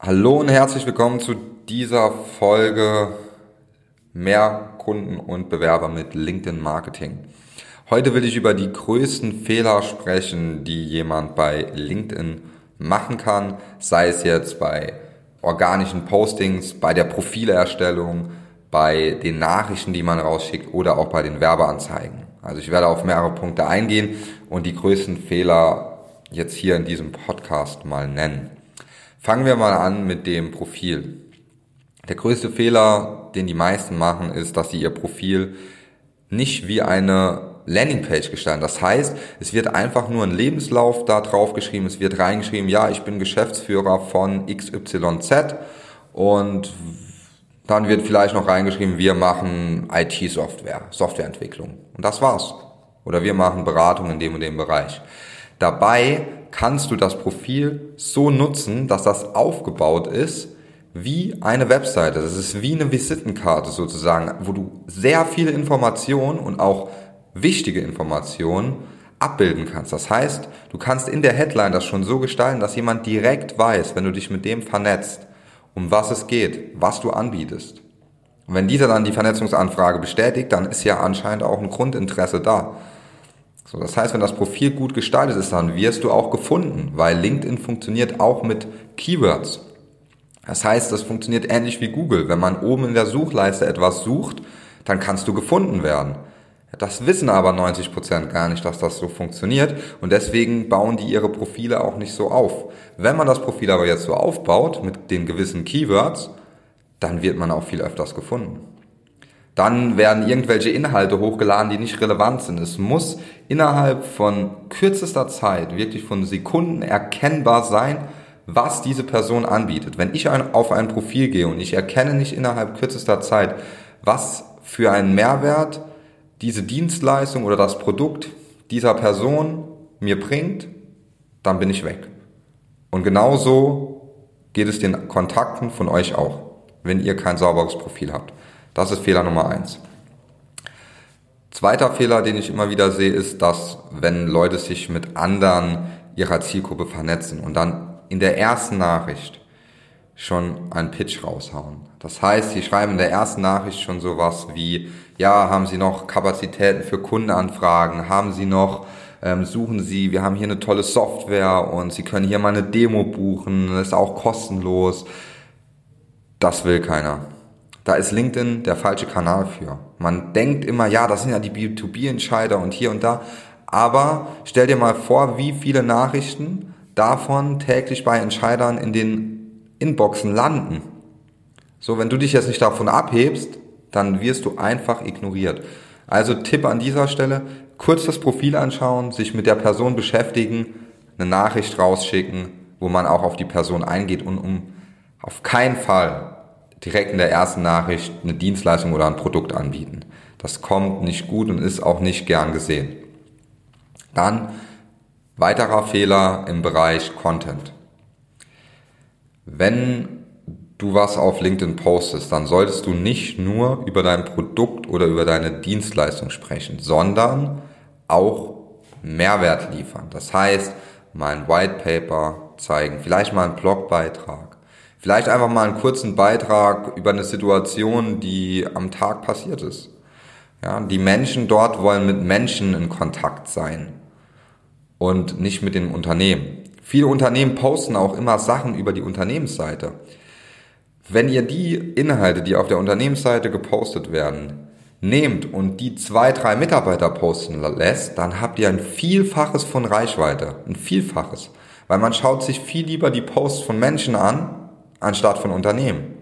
Hallo und herzlich willkommen zu dieser Folge Mehr Kunden und Bewerber mit LinkedIn Marketing. Heute will ich über die größten Fehler sprechen, die jemand bei LinkedIn machen kann, sei es jetzt bei organischen Postings, bei der Profilerstellung, bei den Nachrichten, die man rausschickt oder auch bei den Werbeanzeigen. Also ich werde auf mehrere Punkte eingehen und die größten Fehler jetzt hier in diesem Podcast mal nennen. Fangen wir mal an mit dem Profil. Der größte Fehler, den die meisten machen, ist, dass sie ihr Profil nicht wie eine Landingpage gestalten. Das heißt, es wird einfach nur ein Lebenslauf da drauf geschrieben, es wird reingeschrieben, ja, ich bin Geschäftsführer von XYZ und dann wird vielleicht noch reingeschrieben, wir machen IT-Software, Softwareentwicklung. Und das war's. Oder wir machen Beratung in dem und dem Bereich. Dabei kannst du das Profil so nutzen, dass das aufgebaut ist wie eine Webseite. Das ist wie eine Visitenkarte sozusagen, wo du sehr viele Informationen und auch wichtige Informationen abbilden kannst. Das heißt, du kannst in der Headline das schon so gestalten, dass jemand direkt weiß, wenn du dich mit dem vernetzt, um was es geht, was du anbietest. Und wenn dieser dann die Vernetzungsanfrage bestätigt, dann ist ja anscheinend auch ein Grundinteresse da. So, das heißt, wenn das Profil gut gestaltet ist, dann wirst du auch gefunden, weil LinkedIn funktioniert auch mit Keywords. Das heißt, das funktioniert ähnlich wie Google. Wenn man oben in der Suchleiste etwas sucht, dann kannst du gefunden werden. Das wissen aber 90 Prozent gar nicht, dass das so funktioniert und deswegen bauen die ihre Profile auch nicht so auf. Wenn man das Profil aber jetzt so aufbaut mit den gewissen Keywords, dann wird man auch viel öfters gefunden. Dann werden irgendwelche Inhalte hochgeladen, die nicht relevant sind. Es muss innerhalb von kürzester Zeit, wirklich von Sekunden erkennbar sein, was diese Person anbietet. Wenn ich auf ein Profil gehe und ich erkenne nicht innerhalb kürzester Zeit, was für einen Mehrwert diese Dienstleistung oder das Produkt dieser Person mir bringt, dann bin ich weg. Und genauso geht es den Kontakten von euch auch, wenn ihr kein sauberes Profil habt. Das ist Fehler Nummer eins. Zweiter Fehler, den ich immer wieder sehe, ist, dass wenn Leute sich mit anderen ihrer Zielgruppe vernetzen und dann in der ersten Nachricht schon einen Pitch raushauen. Das heißt, sie schreiben in der ersten Nachricht schon sowas wie, ja, haben Sie noch Kapazitäten für Kundenanfragen? Haben Sie noch, ähm, suchen Sie, wir haben hier eine tolle Software und Sie können hier mal eine Demo buchen, ist auch kostenlos. Das will keiner. Da ist LinkedIn der falsche Kanal für. Man denkt immer, ja, das sind ja die B2B-Entscheider und hier und da. Aber stell dir mal vor, wie viele Nachrichten davon täglich bei Entscheidern in den Inboxen landen. So, wenn du dich jetzt nicht davon abhebst, dann wirst du einfach ignoriert. Also Tipp an dieser Stelle, kurz das Profil anschauen, sich mit der Person beschäftigen, eine Nachricht rausschicken, wo man auch auf die Person eingeht und um auf keinen Fall direkt in der ersten Nachricht eine Dienstleistung oder ein Produkt anbieten. Das kommt nicht gut und ist auch nicht gern gesehen. Dann weiterer Fehler im Bereich Content. Wenn du was auf LinkedIn postest, dann solltest du nicht nur über dein Produkt oder über deine Dienstleistung sprechen, sondern auch Mehrwert liefern. Das heißt, mal ein White Paper zeigen, vielleicht mal einen Blogbeitrag, Vielleicht einfach mal einen kurzen Beitrag über eine Situation, die am Tag passiert ist. Ja, die Menschen dort wollen mit Menschen in Kontakt sein und nicht mit dem Unternehmen. Viele Unternehmen posten auch immer Sachen über die Unternehmensseite. Wenn ihr die Inhalte, die auf der Unternehmensseite gepostet werden, nehmt und die zwei, drei Mitarbeiter posten lässt, dann habt ihr ein Vielfaches von Reichweite. Ein Vielfaches. Weil man schaut sich viel lieber die Posts von Menschen an, anstatt von Unternehmen.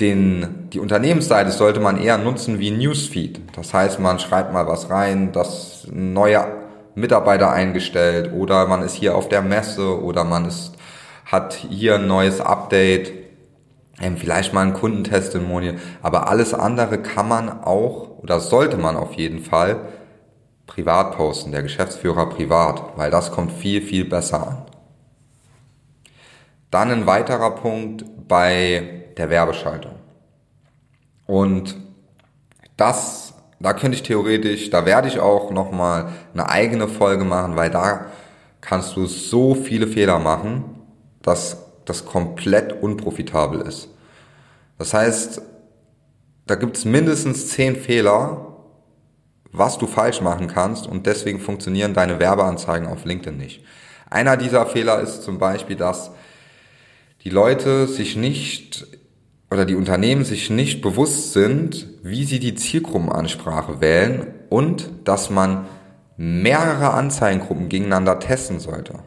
Den, die Unternehmensseite sollte man eher nutzen wie Newsfeed. Das heißt, man schreibt mal was rein, dass neue Mitarbeiter eingestellt oder man ist hier auf der Messe oder man ist, hat hier ein neues Update, ähm, vielleicht mal ein Kundentestimonial. Aber alles andere kann man auch oder sollte man auf jeden Fall privat posten, der Geschäftsführer privat, weil das kommt viel, viel besser an. Dann ein weiterer Punkt bei der Werbeschaltung. Und das, da könnte ich theoretisch, da werde ich auch nochmal eine eigene Folge machen, weil da kannst du so viele Fehler machen, dass das komplett unprofitabel ist. Das heißt, da gibt es mindestens zehn Fehler, was du falsch machen kannst und deswegen funktionieren deine Werbeanzeigen auf LinkedIn nicht. Einer dieser Fehler ist zum Beispiel, dass die Leute sich nicht oder die Unternehmen sich nicht bewusst sind, wie sie die Zielgruppenansprache wählen und dass man mehrere Anzeigengruppen gegeneinander testen sollte.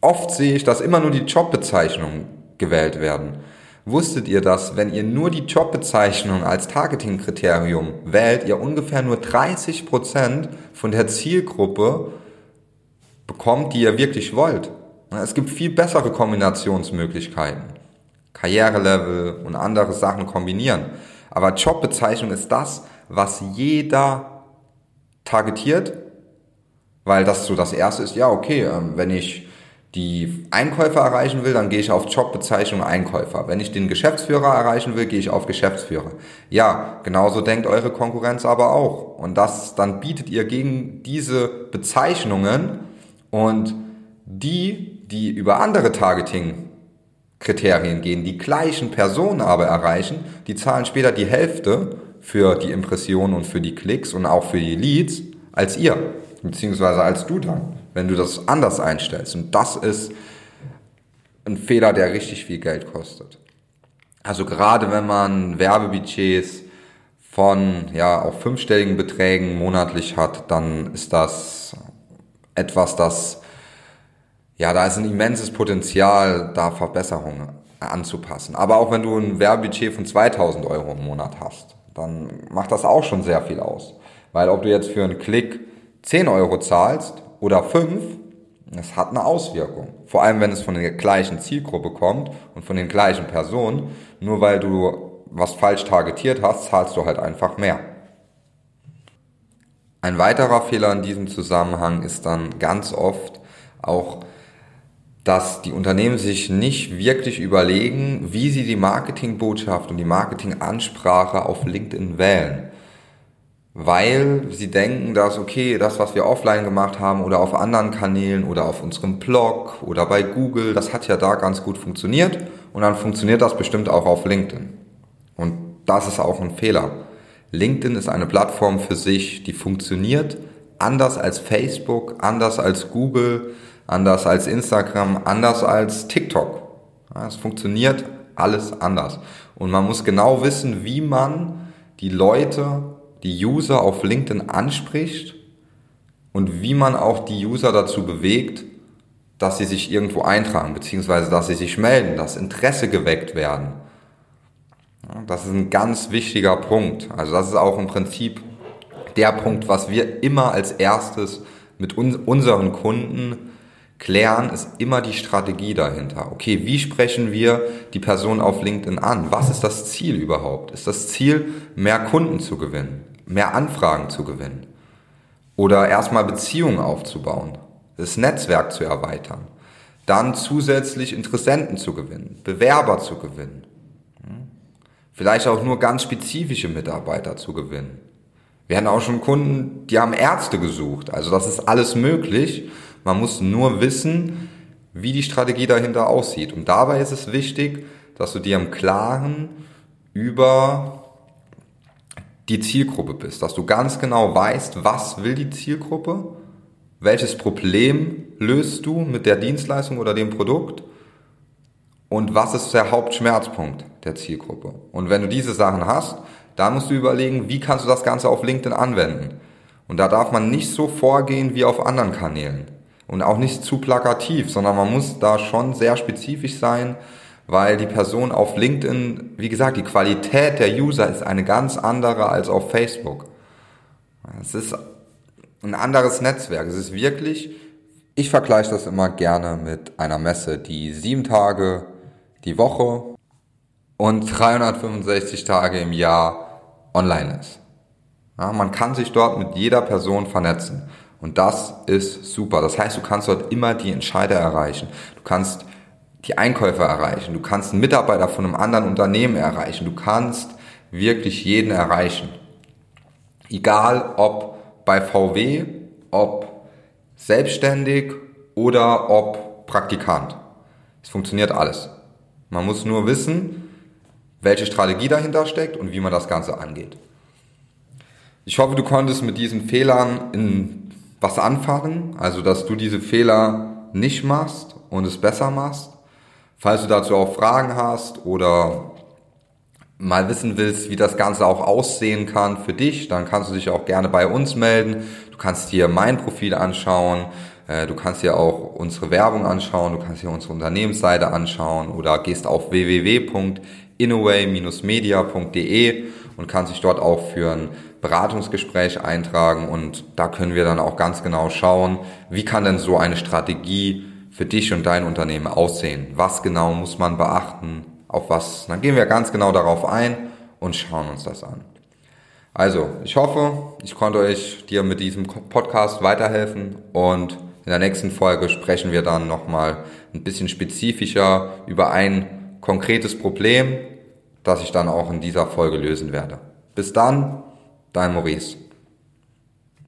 Oft sehe ich, dass immer nur die Jobbezeichnungen gewählt werden. Wusstet ihr, dass wenn ihr nur die Jobbezeichnung als Targeting-Kriterium wählt, ihr ungefähr nur 30% von der Zielgruppe bekommt, die ihr wirklich wollt? Es gibt viel bessere Kombinationsmöglichkeiten. Karrierelevel und andere Sachen kombinieren. Aber Jobbezeichnung ist das, was jeder targetiert, weil das so das erste ist, ja, okay, ähm, wenn ich die Einkäufer erreichen will, dann gehe ich auf Jobbezeichnung Einkäufer. Wenn ich den Geschäftsführer erreichen will, gehe ich auf Geschäftsführer. Ja, genauso denkt eure Konkurrenz aber auch. Und das, dann bietet ihr gegen diese Bezeichnungen und die, die über andere Targeting Kriterien gehen, die gleichen Personen aber erreichen, die zahlen später die Hälfte für die Impressionen und für die Klicks und auch für die Leads als ihr, beziehungsweise als du dann wenn du das anders einstellst. Und das ist ein Fehler, der richtig viel Geld kostet. Also gerade wenn man Werbebudgets von ja auch fünfstelligen Beträgen monatlich hat, dann ist das etwas, das ja, da ist ein immenses Potenzial, da Verbesserungen anzupassen. Aber auch wenn du ein Werbebudget von 2000 Euro im Monat hast, dann macht das auch schon sehr viel aus. Weil ob du jetzt für einen Klick 10 Euro zahlst oder fünf, es hat eine Auswirkung. Vor allem, wenn es von der gleichen Zielgruppe kommt und von den gleichen Personen. Nur weil du was falsch targetiert hast, zahlst du halt einfach mehr. Ein weiterer Fehler in diesem Zusammenhang ist dann ganz oft auch, dass die Unternehmen sich nicht wirklich überlegen, wie sie die Marketingbotschaft und die Marketingansprache auf LinkedIn wählen weil sie denken, dass okay, das, was wir offline gemacht haben oder auf anderen Kanälen oder auf unserem Blog oder bei Google, das hat ja da ganz gut funktioniert und dann funktioniert das bestimmt auch auf LinkedIn. Und das ist auch ein Fehler. LinkedIn ist eine Plattform für sich, die funktioniert anders als Facebook, anders als Google, anders als Instagram, anders als TikTok. es funktioniert alles anders. Und man muss genau wissen, wie man die Leute die User auf LinkedIn anspricht und wie man auch die User dazu bewegt, dass sie sich irgendwo eintragen, beziehungsweise dass sie sich melden, dass Interesse geweckt werden. Das ist ein ganz wichtiger Punkt. Also das ist auch im Prinzip der Punkt, was wir immer als erstes mit uns, unseren Kunden klären, ist immer die Strategie dahinter. Okay, wie sprechen wir die Person auf LinkedIn an? Was ist das Ziel überhaupt? Ist das Ziel, mehr Kunden zu gewinnen? mehr Anfragen zu gewinnen oder erstmal Beziehungen aufzubauen, das Netzwerk zu erweitern, dann zusätzlich Interessenten zu gewinnen, Bewerber zu gewinnen, hm? vielleicht auch nur ganz spezifische Mitarbeiter zu gewinnen. Wir hatten auch schon Kunden, die haben Ärzte gesucht, also das ist alles möglich. Man muss nur wissen, wie die Strategie dahinter aussieht. Und dabei ist es wichtig, dass du dir im Klaren über die Zielgruppe bist, dass du ganz genau weißt, was will die Zielgruppe, welches Problem löst du mit der Dienstleistung oder dem Produkt und was ist der Hauptschmerzpunkt der Zielgruppe. Und wenn du diese Sachen hast, dann musst du überlegen, wie kannst du das Ganze auf LinkedIn anwenden. Und da darf man nicht so vorgehen wie auf anderen Kanälen und auch nicht zu plakativ, sondern man muss da schon sehr spezifisch sein, weil die Person auf LinkedIn, wie gesagt, die Qualität der User ist eine ganz andere als auf Facebook. Es ist ein anderes Netzwerk. Es ist wirklich, ich vergleiche das immer gerne mit einer Messe, die sieben Tage die Woche und 365 Tage im Jahr online ist. Ja, man kann sich dort mit jeder Person vernetzen. Und das ist super. Das heißt, du kannst dort immer die Entscheider erreichen. Du kannst die Einkäufer erreichen, du kannst einen Mitarbeiter von einem anderen Unternehmen erreichen, du kannst wirklich jeden erreichen. Egal ob bei VW, ob selbstständig oder ob Praktikant. Es funktioniert alles. Man muss nur wissen, welche Strategie dahinter steckt und wie man das Ganze angeht. Ich hoffe, du konntest mit diesen Fehlern in was anfangen, also dass du diese Fehler nicht machst und es besser machst. Falls du dazu auch Fragen hast oder mal wissen willst, wie das Ganze auch aussehen kann für dich, dann kannst du dich auch gerne bei uns melden. Du kannst dir mein Profil anschauen, äh, du kannst dir auch unsere Werbung anschauen, du kannst dir unsere Unternehmensseite anschauen oder gehst auf www.inaway-media.de und kannst dich dort auch für ein Beratungsgespräch eintragen und da können wir dann auch ganz genau schauen, wie kann denn so eine Strategie für dich und dein Unternehmen aussehen? Was genau muss man beachten? Auf was? Dann gehen wir ganz genau darauf ein und schauen uns das an. Also, ich hoffe, ich konnte euch dir mit diesem Podcast weiterhelfen und in der nächsten Folge sprechen wir dann nochmal ein bisschen spezifischer über ein konkretes Problem, das ich dann auch in dieser Folge lösen werde. Bis dann, dein Maurice.